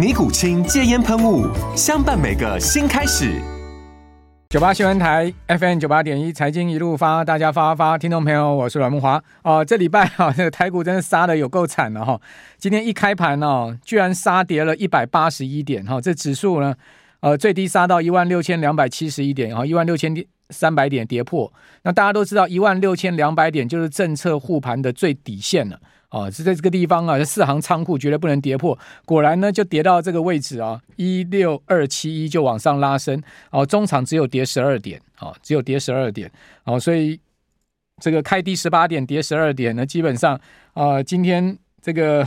尼古清戒烟喷雾，相伴每个新开始。九八新闻台 FM 九八点一，财经一路发，大家发发发，听众朋友，我是阮木华哦。这礼拜哈，这个台股真的杀的有够惨了哈。今天一开盘哦，居然杀跌了一百八十一点哈。这指数呢，呃，最低杀到一万六千两百七十一点然后，一万六千三百点跌破。那大家都知道，一万六千两百点就是政策护盘的最底线了。哦，是在这个地方啊，这四行仓库绝对不能跌破。果然呢，就跌到这个位置啊，一六二七一就往上拉升。哦，中场只有跌十二点，哦，只有跌十二点。哦，所以这个开低十八点，跌十二点呢，基本上啊、今天这个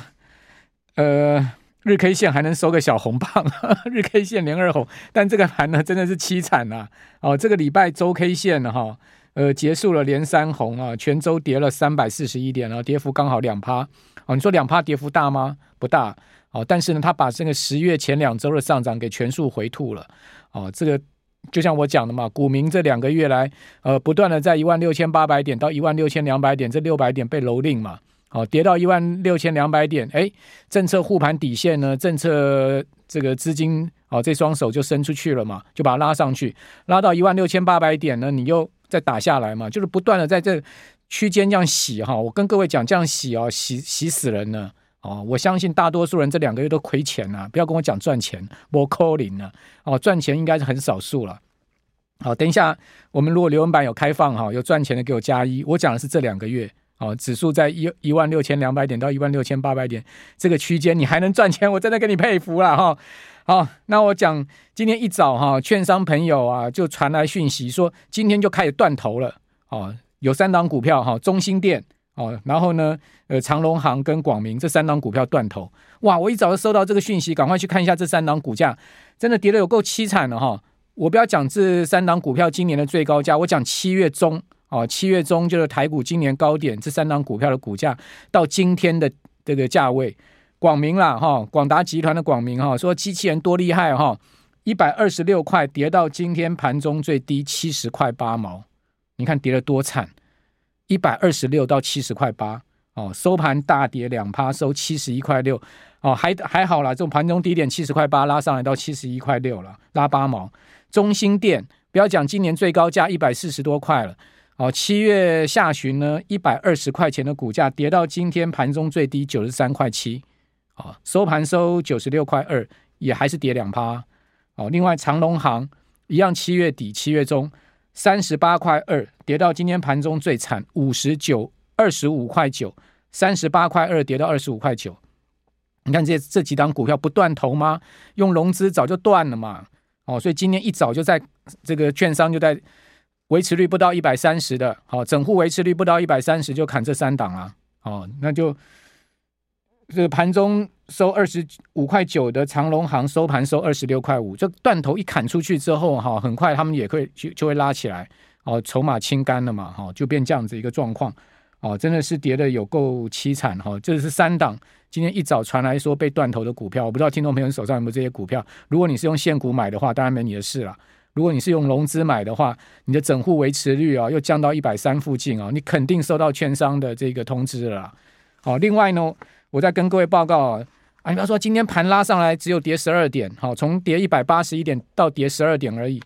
呃日 K 线还能收个小红棒，日 K 线连二红，但这个盘呢真的是凄惨呐。哦，这个礼拜周 K 线呢，哈、呃，结束了连三红啊，全周跌了三百四十一点，然后跌幅刚好两趴。哦，你说两趴跌幅大吗？不大。哦，但是呢，它把这个十月前两周的上涨给全数回吐了。哦，这个就像我讲的嘛，股民这两个月来，呃，不断的在一万六千八百点到一万六千两百点，这六百点被蹂躏嘛。哦，跌到一万六千两百点，哎，政策护盘底线呢，政策这个资金哦，这双手就伸出去了嘛，就把它拉上去，拉到一万六千八百点呢，你又。再打下来嘛，就是不断的在这区间这样洗哈。我跟各位讲，这样洗哦，洗洗死人了哦。我相信大多数人这两个月都亏钱了，不要跟我讲赚钱，我扣零了哦。赚钱应该是很少数了。好，等一下我们如果留言板有开放哈，有赚钱的给我加一。我讲的是这两个月哦，指数在一一万六千两百点到一万六千八百点这个区间，你还能赚钱，我真的给你佩服了哈。好，那我讲今天一早哈，券商朋友啊就传来讯息说，今天就开始断头了。哦，有三档股票哈，中兴电哦，然后呢，呃，长隆航跟广明这三档股票断头。哇，我一早就收到这个讯息，赶快去看一下这三档股价，真的跌得有够凄惨了哈。我不要讲这三档股票今年的最高价，我讲七月中哦，七月中就是台股今年高点，这三档股票的股价到今天的这个价位。广明啦，哈，广达集团的广明哈，说机器人多厉害哈，一百二十六块跌到今天盘中最低七十块八毛，你看跌得多惨，一百二十六到七十块八，哦，收盘大跌两趴，收七十一块六，哦，还还好啦，这种盘中低点七十块八拉上来到七十一块六了，拉八毛。中兴电不要讲今年最高价一百四十多块了，哦，七月下旬呢一百二十块钱的股价跌到今天盘中最低九十三块七。啊，收盘收九十六块二，也还是跌两趴。哦，另外长荣行一样，七月底七月中三十八块二，跌到今天盘中最惨五十九二十五块九，三十八块二跌到二十五块九。你看这这几档股票不断头吗？用融资早就断了嘛。哦，所以今天一早就在这个券商就在维持率不到一百三十的，好，整户维持率不到一百三十就砍这三档啊。哦，那就。这个盘中收二十五块九的长隆行收盘收二十六块五，这断头一砍出去之后哈，很快他们也会就就会拉起来哦，筹码清干了嘛哈，就变这样子一个状况哦，真的是跌得有够凄惨哈。这是三档今天一早传来说被断头的股票，我不知道听众朋友手上有没有这些股票。如果你是用现股买的话，当然没你的事了；如果你是用融资买的话，你的整户维持率啊又降到一百三附近啊，你肯定收到券商的这个通知了。好，另外呢。我再跟各位报告啊，啊，你比方说今天盘拉上来只有跌十二点，好，从跌一百八十一点到跌十二点而已。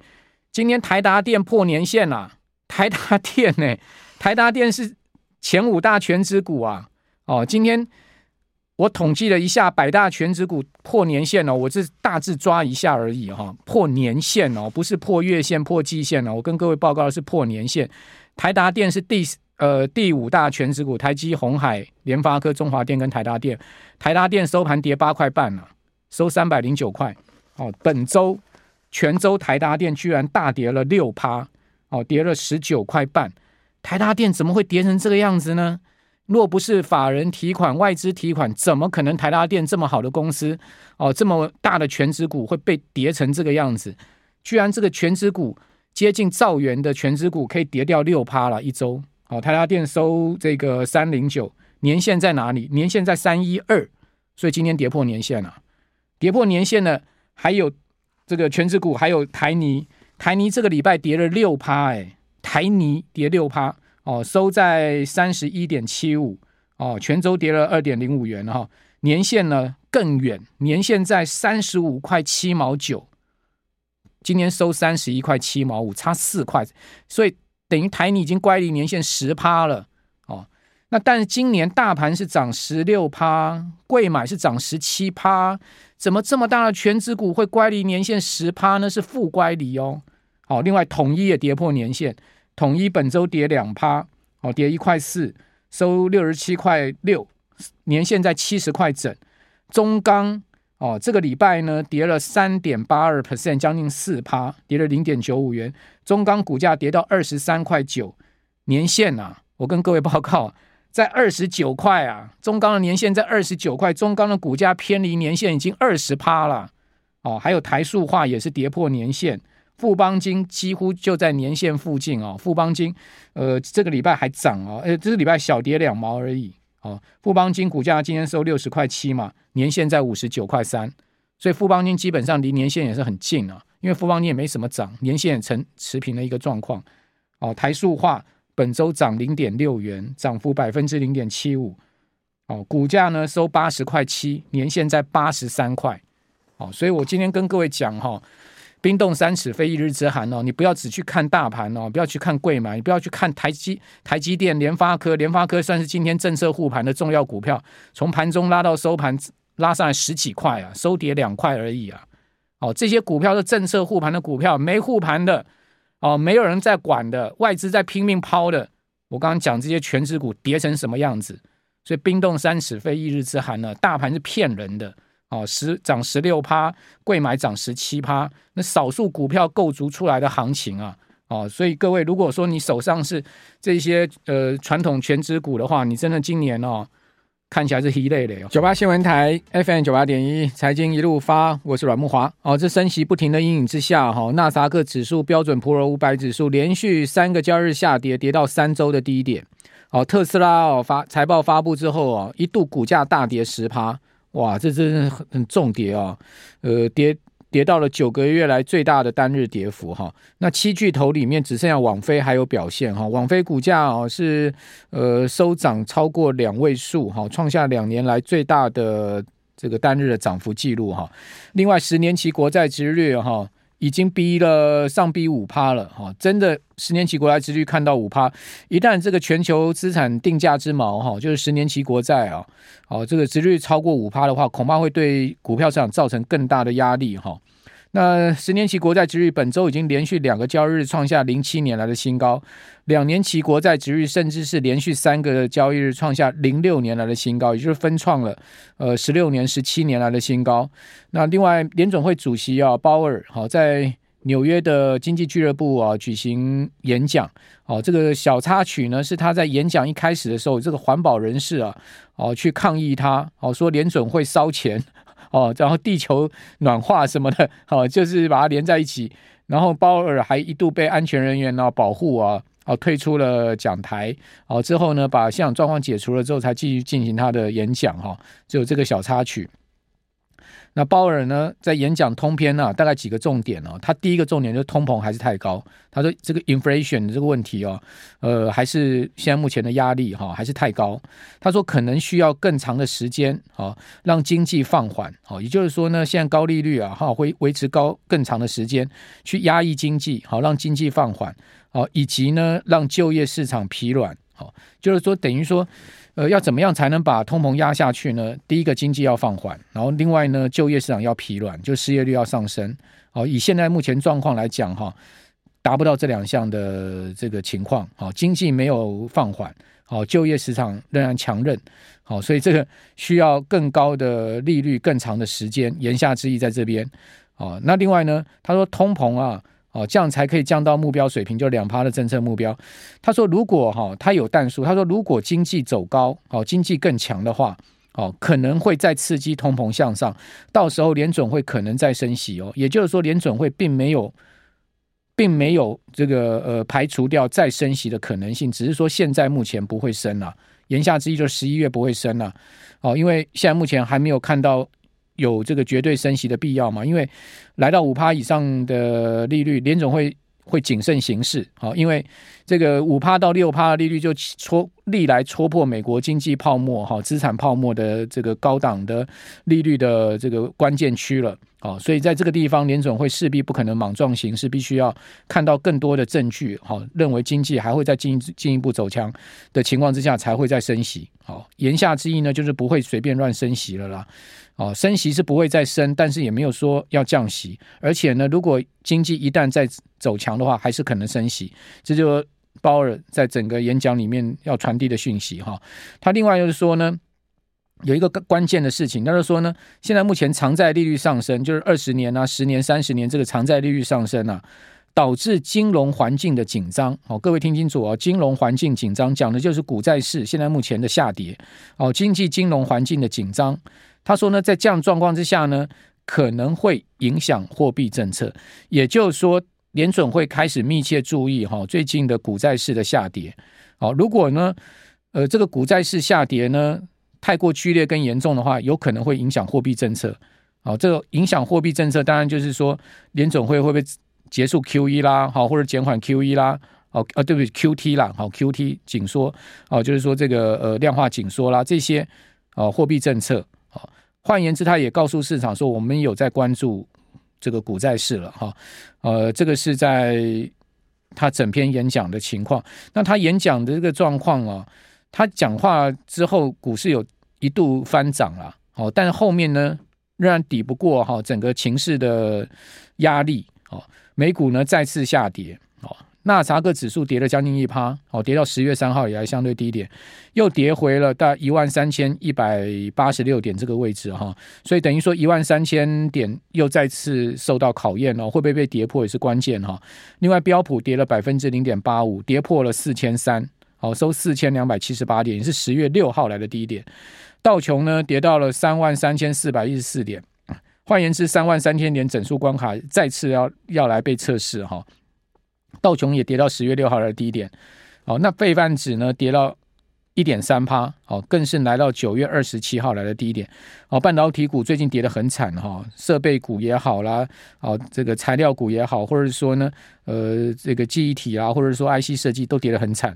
今天台达电破年线了，台达电呢、台达电是前五大权值股啊，哦，今天我统计了一下百大全值股破年线哦，我是大致抓一下而已哈、哦，破年线哦，不是破月线、破季线哦。我跟各位报告的是破年线。台达电是第呃第五大全值股，台积、鸿海、联发科、中华电跟台达电。台达电收盘跌八块半了、啊，收三百零九块。哦，本周全周台达电居然大跌了六趴，哦，跌了十九块半。台达电怎么会跌成这个样子呢？若不是法人提款、外资提款，怎么可能台达电这么好的公司哦，这么大的全值股会被跌成这个样子？居然这个全值股接近兆元的全值股可以跌掉六趴了一周。哦，台达电收这个三零九，年线在哪里？年线在三一二，所以今天跌破年线了。跌破年线呢，还有这个权值股，还有台泥，台泥这个礼拜跌了六趴，哎，台泥跌六趴。哦，收在三十一点七五，哦，全周跌了二点零五元哈、哦，年线呢更远，年线在三十五块七毛九，今年收三十一块七毛五，差四块，所以等于台泥已经乖离年限十趴了，哦，那但是今年大盘是涨十六趴，贵买是涨十七趴，怎么这么大的权值股会乖离年限十趴呢？是负乖离哦，好、另外统一也跌破年限。统一本周跌两趴，哦，跌一块四，收六十七块六，年限在七十块整。中钢哦，这个礼拜呢跌了三点八二 percent，将近四趴，跌了零点九五元。中钢股价跌到二十三块九，年线啊，我跟各位报告，在二十九块啊，中钢的年线在二十九块，中钢的股价偏离年线已经二十趴了。哦，还有台塑化也是跌破年线。富邦金几乎就在年线附近哦，富邦金，呃，这个礼拜还涨哦，呃，这个礼拜小跌两毛而已哦。富邦金股价今天收六十块七嘛，年线在五十九块三，所以富邦金基本上离年线也是很近啊，因为富邦金也没什么涨，年线也呈持平的一个状况。哦，台塑化本周涨零点六元，涨幅百分之零点七五。哦，股价呢收八十块七，年线在八十三块。哦，所以我今天跟各位讲哈。冰冻三尺非一日之寒哦，你不要只去看大盘哦，不要去看柜买，你不要去看台积、台积电、联发科，联发科算是今天政策护盘的重要股票，从盘中拉到收盘，拉上来十几块啊，收跌两块而已啊。哦，这些股票是政策护盘的股票，没护盘的哦，没有人在管的，外资在拼命抛的。我刚刚讲这些权值股跌成什么样子，所以冰冻三尺非一日之寒呢，大盘是骗人的。哦，十涨十六趴，贵买涨十七趴，那少数股票构筑出来的行情啊，哦，所以各位，如果说你手上是这些呃传统全值股的话，你真的今年哦看起来是一累累哦。九八新闻台 FM 九八点一，财经一路发，我是阮木华。哦，这升息不停的阴影之下，哈、哦，纳斯克指数、标准普尔五百指数连续三个交易日下跌，跌到三周的低点。哦，特斯拉哦发财报发布之后哦，一度股价大跌十趴。哇，这真是很很重跌啊！呃，跌跌到了九个月来最大的单日跌幅哈。那七巨头里面只剩下网飞还有表现哈。网飞股价哦是呃收涨超过两位数哈，创下两年来最大的这个单日的涨幅记录哈。另外，十年期国债殖利率哈。已经逼了上逼五趴了哈，真的十年期国债殖率看到五趴，一旦这个全球资产定价之锚哈，就是十年期国债啊，哦这个殖率超过五趴的话，恐怕会对股票市场造成更大的压力哈。那十年期国债殖率本周已经连续两个交易日创下零七年来的新高，两年期国债殖率甚至是连续三个交易日创下零六年来的新高，也就是分创了呃十六年、十七年来的新高。那另外联准会主席啊鲍尔好在纽约的经济俱乐部啊举行演讲，哦这个小插曲呢是他在演讲一开始的时候，这个环保人士啊哦去抗议他哦说联准会烧钱。哦，然后地球暖化什么的，哦，就是把它连在一起。然后鲍尔还一度被安全人员呢保护啊，哦，退出了讲台。哦，之后呢，把现场状况解除了之后，才继续进行他的演讲。哈，只有这个小插曲。那鲍尔呢，在演讲通篇呢、啊，大概几个重点哦。他第一个重点就是通膨还是太高。他说这个 inflation 的这个问题哦，呃，还是现在目前的压力哈、哦，还是太高。他说可能需要更长的时间哦，让经济放缓。哦，也就是说呢，现在高利率啊，哈，会维持高更长的时间去压抑经济，好让经济放缓。哦，以及呢，让就业市场疲软。好，就是说等于说。呃，要怎么样才能把通膨压下去呢？第一个，经济要放缓，然后另外呢，就业市场要疲软，就失业率要上升。哦，以现在目前状况来讲，哈，达不到这两项的这个情况。好，经济没有放缓，好，就业市场仍然强韧。好，所以这个需要更高的利率、更长的时间。言下之意在这边。哦，那另外呢，他说通膨啊。哦，这样才可以降到目标水平，就两趴的政策目标。他说，如果哈，他有但书，他说如果经济走高，哦，经济更强的话，哦，可能会再刺激通膨向上，到时候联准会可能再升息哦。也就是说，联准会并没有，并没有这个呃排除掉再升息的可能性，只是说现在目前不会升了。言下之意就是十一月不会升了。哦，因为现在目前还没有看到。有这个绝对升息的必要吗？因为来到五趴以上的利率，联总会会谨慎行事。好，因为这个五趴到六趴的利率就戳历来戳破美国经济泡沫、哈资产泡沫的这个高档的利率的这个关键区了。好，所以在这个地方，联总会势必不可能莽撞行事，必须要看到更多的证据。好，认为经济还会再进进一步走强的情况之下，才会再升息。好，言下之意呢，就是不会随便乱升息了啦。哦，升息是不会再升，但是也没有说要降息。而且呢，如果经济一旦再走强的话，还是可能升息。这就鲍尔在整个演讲里面要传递的讯息哈。他另外就是说呢，有一个关键的事情，他就是说呢，现在目前长债利率上升，就是二十年啊、十年、三十年这个长债利率上升啊，导致金融环境的紧张。哦，各位听清楚哦，金融环境紧张讲的就是股债市现在目前的下跌。哦，经济金融环境的紧张。他说呢，在这样状况之下呢，可能会影响货币政策，也就是说，联准会开始密切注意哈最近的股债市的下跌。好，如果呢，呃，这个股债市下跌呢太过剧烈跟严重的话，有可能会影响货币政策。好，这个影响货币政策，当然就是说联准会会不会结束 QE 啦，好，或者减缓 QE 啦，哦，啊，对不起？QT 啦，好，QT 紧缩，哦，就是说这个呃量化紧缩啦，这些哦货币政策。换言之，他也告诉市场说，我们有在关注这个股债市了哈。呃，这个是在他整篇演讲的情况。那他演讲的这个状况啊，他讲话之后，股市有一度翻涨了，哦，但是后面呢，仍然抵不过哈整个情势的压力，哦，美股呢再次下跌，哦。纳斯达克指数跌了将近一趴，哦，跌到十月三号以来相对低点，又跌回了大概一万三千一百八十六点这个位置哈，所以等于说一万三千点又再次受到考验了，会不会被跌破也是关键哈。另外标普跌了百分之零点八五，跌破了四千三，好收四千两百七十八点，也是十月六号来的低点。道琼呢跌到了三万三千四百一十四点，换言之，三万三千点整数关卡再次要要来被测试哈。道琼也跌到十月六号来的低点，哦，那费半指呢跌到一点三趴，哦，更是来到九月二十七号来的低点，哦，半导体股最近跌得很惨哈，设备股也好啦，哦，这个材料股也好，或者说呢，呃，这个记忆体啊，或者说 IC 设计都跌得很惨，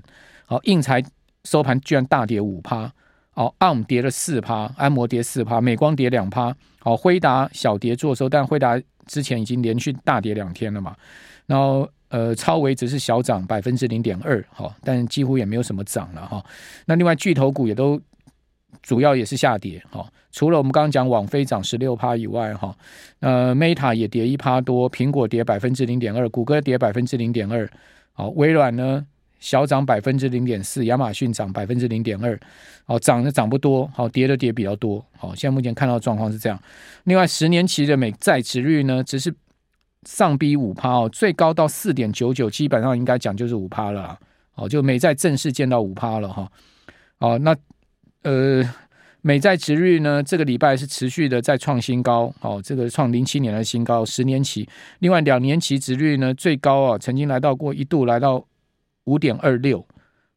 好，硬材收盘居然大跌五趴，哦，ARM 跌了四趴，安摩跌四趴，美光跌两趴，好，辉达小跌做收，但辉达之前已经连续大跌两天了嘛，然后。呃，超微只是小涨百分之零点二，哈，但几乎也没有什么涨了哈。那另外巨头股也都主要也是下跌，哈。除了我们刚刚讲网飞涨十六趴以外，哈，呃，Meta 也跌一趴多，苹果跌百分之零点二，谷歌跌百分之零点二，好，微软呢小涨百分之零点四，亚马逊涨百分之零点二，哦，涨的涨不多，好，跌的跌比较多，好，现在目前看到的状况是这样。另外，十年期的美债殖率呢，只是。上逼五趴哦，最高到四点九九，基本上应该讲就是五趴了。哦，就美债正式见到五趴了哈。哦，那呃，美债殖率呢，这个礼拜是持续的在创新高。哦，这个创零七年的新高，十年期。另外两年期殖率呢，最高啊，曾经来到过一度来到五点二六。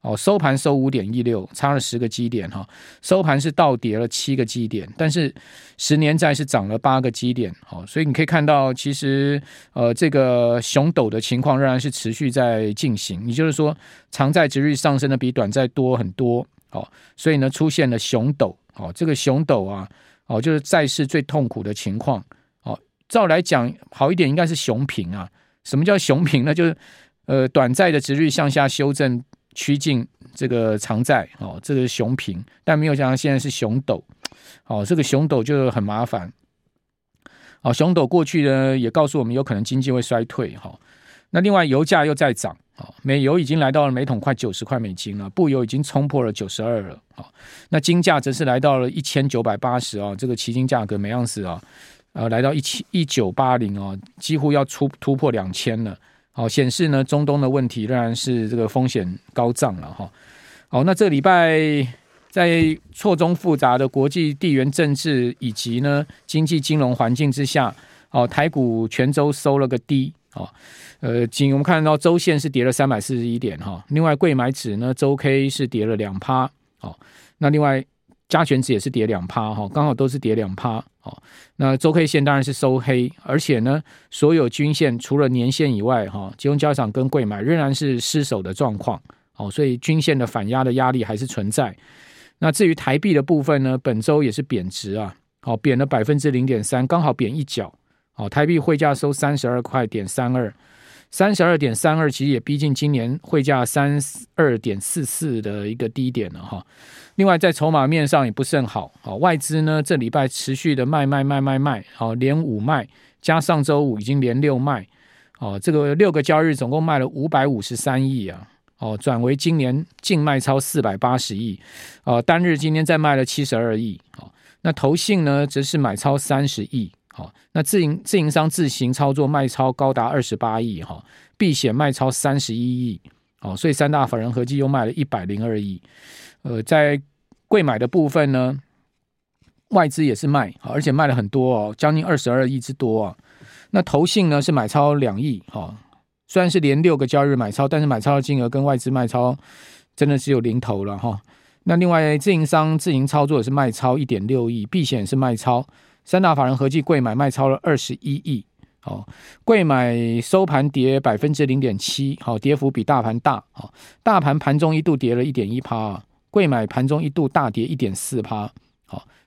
哦，收盘收五点一六，差了十个基点哈。收盘是倒跌了七个基点，但是十年债是涨了八个基点。好，所以你可以看到，其实呃，这个熊斗的情况仍然是持续在进行。也就是说，长债殖率上升的比短债多很多。好，所以呢，出现了熊斗。好，这个熊斗啊，哦，就是债市最痛苦的情况。哦，照来讲好一点，应该是熊平啊。什么叫熊平呢？就是呃，短债的殖率向下修正。趋近这个长债哦，这个熊平，但没有想到现在是熊陡，哦，这个熊陡就很麻烦。哦，熊陡过去呢也告诉我们有可能经济会衰退哈。那另外油价又在涨，啊，美油已经来到了每桶快九十块美金了，布油已经冲破了九十二了，啊，那金价则是来到了一千九百八十啊，这个期金价格每盎司啊，呃，来到一七一九八零啊，几乎要出突破两千了，好，显示呢中东的问题仍然是这个风险高涨了哈。好，那这礼拜。在错综复杂的国际地缘政治以及呢经济金融环境之下，哦，台股全周收了个低，哦，呃，仅我们看到周线是跌了三百四十一点哈，另外柜买指呢周 K 是跌了两趴，哦，那另外加权指也是跌两趴哈，刚好都是跌两趴，哦，那周 K 线当然是收黑，而且呢所有均线除了年线以外哈，集中交易场跟贵买仍然是失守的状况，哦，所以均线的反压的压力还是存在。那至于台币的部分呢，本周也是贬值啊，好，贬了百分之零点三，刚好贬一角，好，台币汇价收三十二块点三二，三十二点三二，其实也逼近今年汇价三二点四四的一个低点了哈。另外在筹码面上也不甚好，好，外资呢这礼拜持续的卖卖卖卖卖，好，连五卖，加上周五已经连六卖，哦，这个六个交易日总共卖了五百五十三亿啊。哦，转为今年净卖超四百八十亿，哦，单日今天再卖了七十二亿，哦，那投信呢则是买超三十亿，好，那自营自营商自行操作卖超高达二十八亿，哈，避险卖超三十一亿，哦，所以三大法人合计又卖了一百零二亿，呃，在贵买的部分呢，外资也是卖，而且卖了很多哦，将近二十二亿之多啊，那投信呢是买超两亿，哈。虽然是连六个交易日买超，但是买超的金额跟外资卖超真的只有零头了哈。那另外自营商自营操作也是卖超一点六亿，避险是卖超，三大法人合计柜买卖超了二十一亿。好，柜买收盘跌百分之零点七，好，跌幅比大盘大。好，大盘盘中一度跌了一点一趴，柜买盘中一度大跌一点四趴。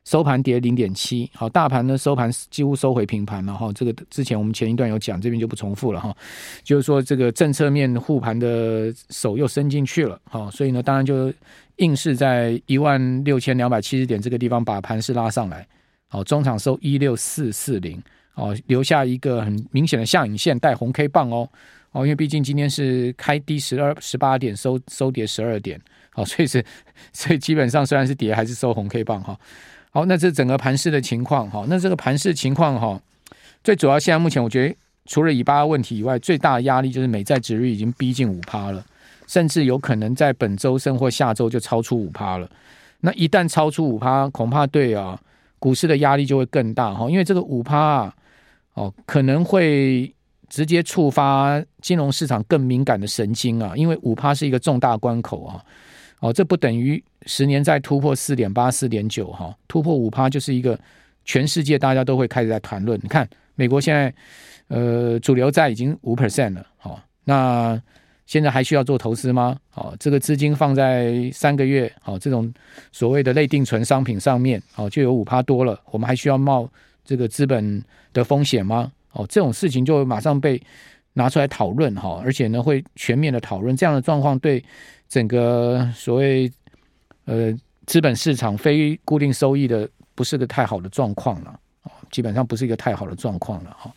收盘跌零点七，好，大盘呢收盘几乎收回平盘了哈。这个之前我们前一段有讲，这边就不重复了哈。就是说这个政策面护盘的手又伸进去了，好，所以呢，当然就硬是在一万六千两百七十点这个地方把盘势拉上来，好，中场收一六四四零，哦，留下一个很明显的下影线带红 K 棒哦，哦，因为毕竟今天是开低十二十八点收收跌十二点，好，所以是所以基本上虽然是跌，还是收红 K 棒哈。好，那这整个盘势的情况哈，那这个盘势情况哈，最主要现在目前我觉得除了以巴问题以外，最大的压力就是美债殖率已经逼近五趴了，甚至有可能在本周甚或下周就超出五趴了。那一旦超出五趴，恐怕对啊股市的压力就会更大哈，因为这个五趴啊，哦可能会直接触发金融市场更敏感的神经啊，因为五趴是一个重大关口啊。哦，这不等于十年再突破四点八、四点九哈，突破五趴就是一个全世界大家都会开始在谈论。你看，美国现在呃主流债已经五 percent 了，好，那现在还需要做投资吗？好，这个资金放在三个月，好，这种所谓的类定存商品上面，好，就有五趴多了，我们还需要冒这个资本的风险吗？哦，这种事情就马上被拿出来讨论哈，而且呢会全面的讨论这样的状况对。整个所谓呃资本市场非固定收益的不是个太好的状况了，哦基本上不是一个太好的状况了哈。